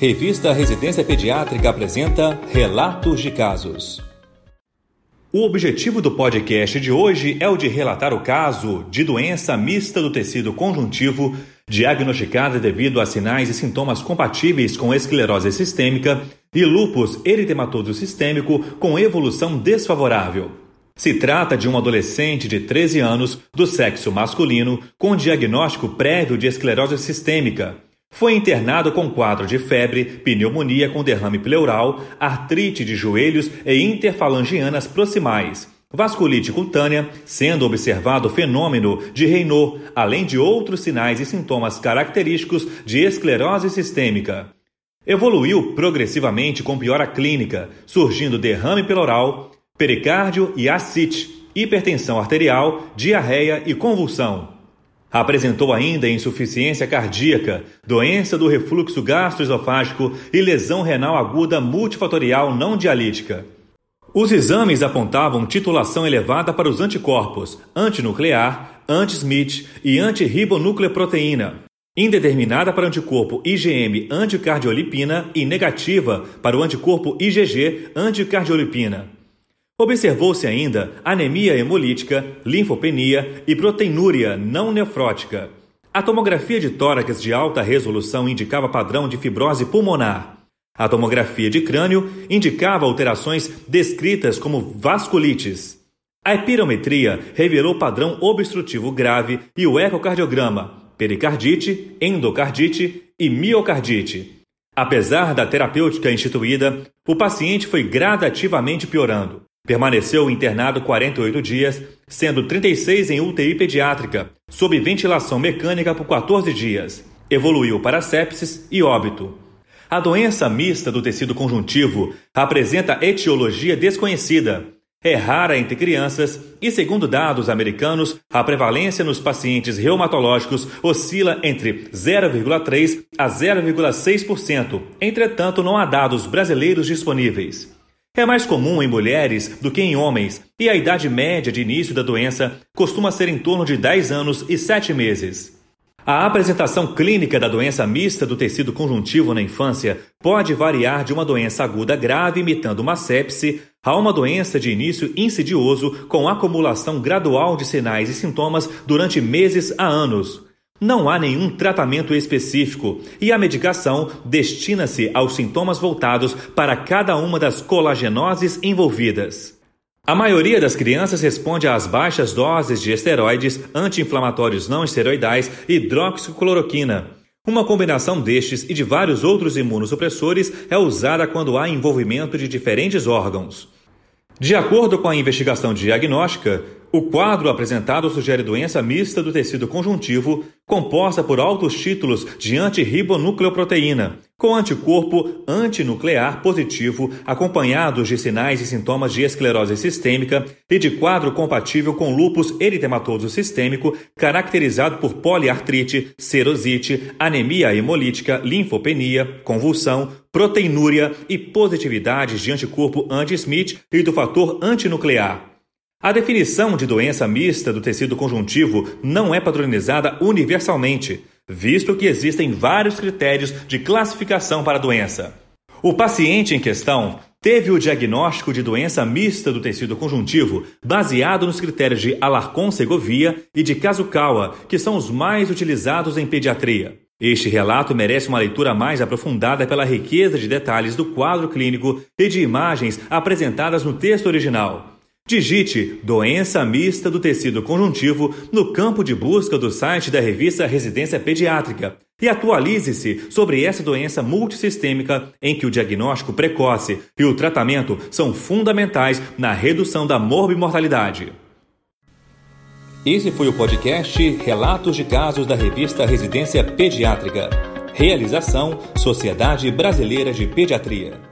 Revista Residência Pediátrica apresenta Relatos de Casos. O objetivo do podcast de hoje é o de relatar o caso de doença mista do tecido conjuntivo, diagnosticada devido a sinais e sintomas compatíveis com esclerose sistêmica e lúpus eritematoso sistêmico com evolução desfavorável. Se trata de um adolescente de 13 anos, do sexo masculino, com diagnóstico prévio de esclerose sistêmica foi internado com quadro de febre, pneumonia com derrame pleural, artrite de joelhos e interfalangianas proximais, vasculite cutânea, sendo observado o fenômeno de Raynaud, além de outros sinais e sintomas característicos de esclerose sistêmica. Evoluiu progressivamente com piora clínica, surgindo derrame pleural, pericárdio e ascite, hipertensão arterial, diarreia e convulsão. Apresentou ainda insuficiência cardíaca, doença do refluxo gastroesofágico e lesão renal aguda multifatorial não dialítica. Os exames apontavam titulação elevada para os anticorpos antinuclear, anti-Smith e antirribonucleoproteína, indeterminada para o anticorpo IgM anticardiolipina e negativa para o anticorpo IgG anticardiolipina. Observou-se ainda anemia hemolítica, linfopenia e proteinúria não nefrótica. A tomografia de tórax de alta resolução indicava padrão de fibrose pulmonar. A tomografia de crânio indicava alterações descritas como vasculites. A epirometria revelou padrão obstrutivo grave e o ecocardiograma, pericardite, endocardite e miocardite. Apesar da terapêutica instituída, o paciente foi gradativamente piorando. Permaneceu internado 48 dias, sendo 36 em UTI pediátrica, sob ventilação mecânica por 14 dias. Evoluiu para sepsis e óbito. A doença mista do tecido conjuntivo apresenta etiologia desconhecida. É rara entre crianças e, segundo dados americanos, a prevalência nos pacientes reumatológicos oscila entre 0,3% a 0,6%. Entretanto, não há dados brasileiros disponíveis. É mais comum em mulheres do que em homens, e a idade média de início da doença costuma ser em torno de 10 anos e 7 meses. A apresentação clínica da doença mista do tecido conjuntivo na infância pode variar de uma doença aguda grave imitando uma sepse a uma doença de início insidioso com acumulação gradual de sinais e sintomas durante meses a anos. Não há nenhum tratamento específico e a medicação destina-se aos sintomas voltados para cada uma das colagenoses envolvidas. A maioria das crianças responde às baixas doses de esteroides, anti-inflamatórios não esteroidais e hidroxicloroquina. Uma combinação destes e de vários outros imunossupressores é usada quando há envolvimento de diferentes órgãos. De acordo com a investigação diagnóstica, o quadro apresentado sugere doença mista do tecido conjuntivo, composta por altos títulos de antirribonucleoproteína, com anticorpo antinuclear positivo, acompanhados de sinais e sintomas de esclerose sistêmica e de quadro compatível com lúpus eritematoso sistêmico, caracterizado por poliartrite, serosite, anemia hemolítica, linfopenia, convulsão, proteinúria e positividades de anticorpo anti-Smith e do fator antinuclear. A definição de doença mista do tecido conjuntivo não é padronizada universalmente, visto que existem vários critérios de classificação para a doença. O paciente em questão teve o diagnóstico de doença mista do tecido conjuntivo baseado nos critérios de Alarcon-Segovia e de Kazukawa, que são os mais utilizados em pediatria. Este relato merece uma leitura mais aprofundada pela riqueza de detalhes do quadro clínico e de imagens apresentadas no texto original. Digite doença mista do tecido conjuntivo no campo de busca do site da revista Residência Pediátrica e atualize-se sobre essa doença multissistêmica em que o diagnóstico precoce e o tratamento são fundamentais na redução da morbimortalidade. Esse foi o podcast Relatos de Casos da revista Residência Pediátrica. Realização Sociedade Brasileira de Pediatria.